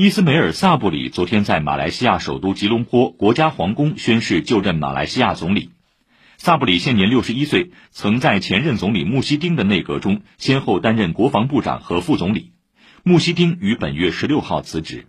伊斯梅尔萨布里昨天在马来西亚首都吉隆坡国家皇宫宣誓就任马来西亚总理。萨布里现年六十一岁曾在前任总理穆希丁的内阁中先后担任国防部长和副总理。穆希丁于本月十六号辞职。